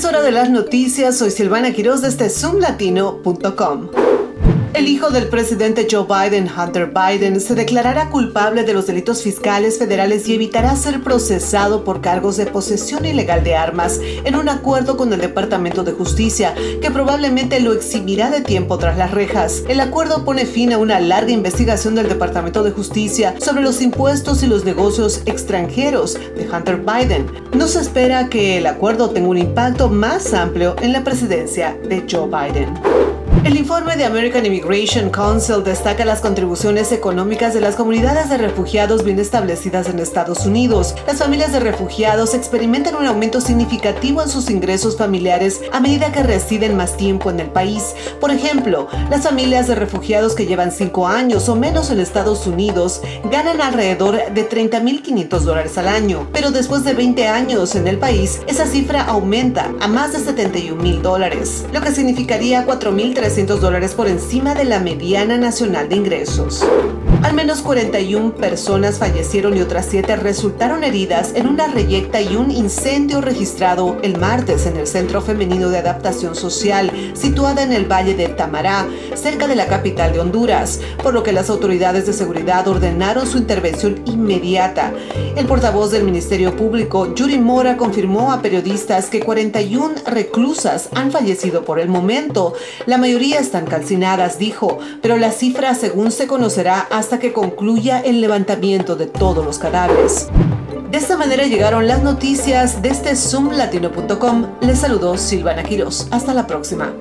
Es hora de las noticias. Soy Silvana Quiroz desde zoomlatino.com. El hijo del presidente Joe Biden, Hunter Biden, se declarará culpable de los delitos fiscales federales y evitará ser procesado por cargos de posesión ilegal de armas en un acuerdo con el Departamento de Justicia, que probablemente lo eximirá de tiempo tras las rejas. El acuerdo pone fin a una larga investigación del Departamento de Justicia sobre los impuestos y los negocios extranjeros de Hunter Biden. No se espera que el acuerdo tenga un impacto más amplio en la presidencia de Joe Biden. El informe de American Immigration Council destaca las contribuciones económicas de las comunidades de refugiados bien establecidas en Estados Unidos. Las familias de refugiados experimentan un aumento significativo en sus ingresos familiares a medida que residen más tiempo en el país. Por ejemplo, las familias de refugiados que llevan cinco años o menos en Estados Unidos ganan alrededor de 30.500 dólares al año, pero después de 20 años en el país, esa cifra aumenta a más de 71.000 dólares, lo que significaría 4.300 dólares por encima de la mediana nacional de ingresos. Al menos 41 personas fallecieron y otras 7 resultaron heridas en una reyecta y un incendio registrado el martes en el Centro Femenino de Adaptación Social, situada en el Valle de Tamará, cerca de la capital de Honduras, por lo que las autoridades de seguridad ordenaron su intervención inmediata. El portavoz del Ministerio Público, Yuri Mora, confirmó a periodistas que 41 reclusas han fallecido por el momento. La mayoría están calcinadas, dijo, pero la cifra según se conocerá hasta hasta que concluya el levantamiento de todos los cadáveres. De esta manera llegaron las noticias desde zoomlatino.com. Les saludó Silvana Quiroz. Hasta la próxima.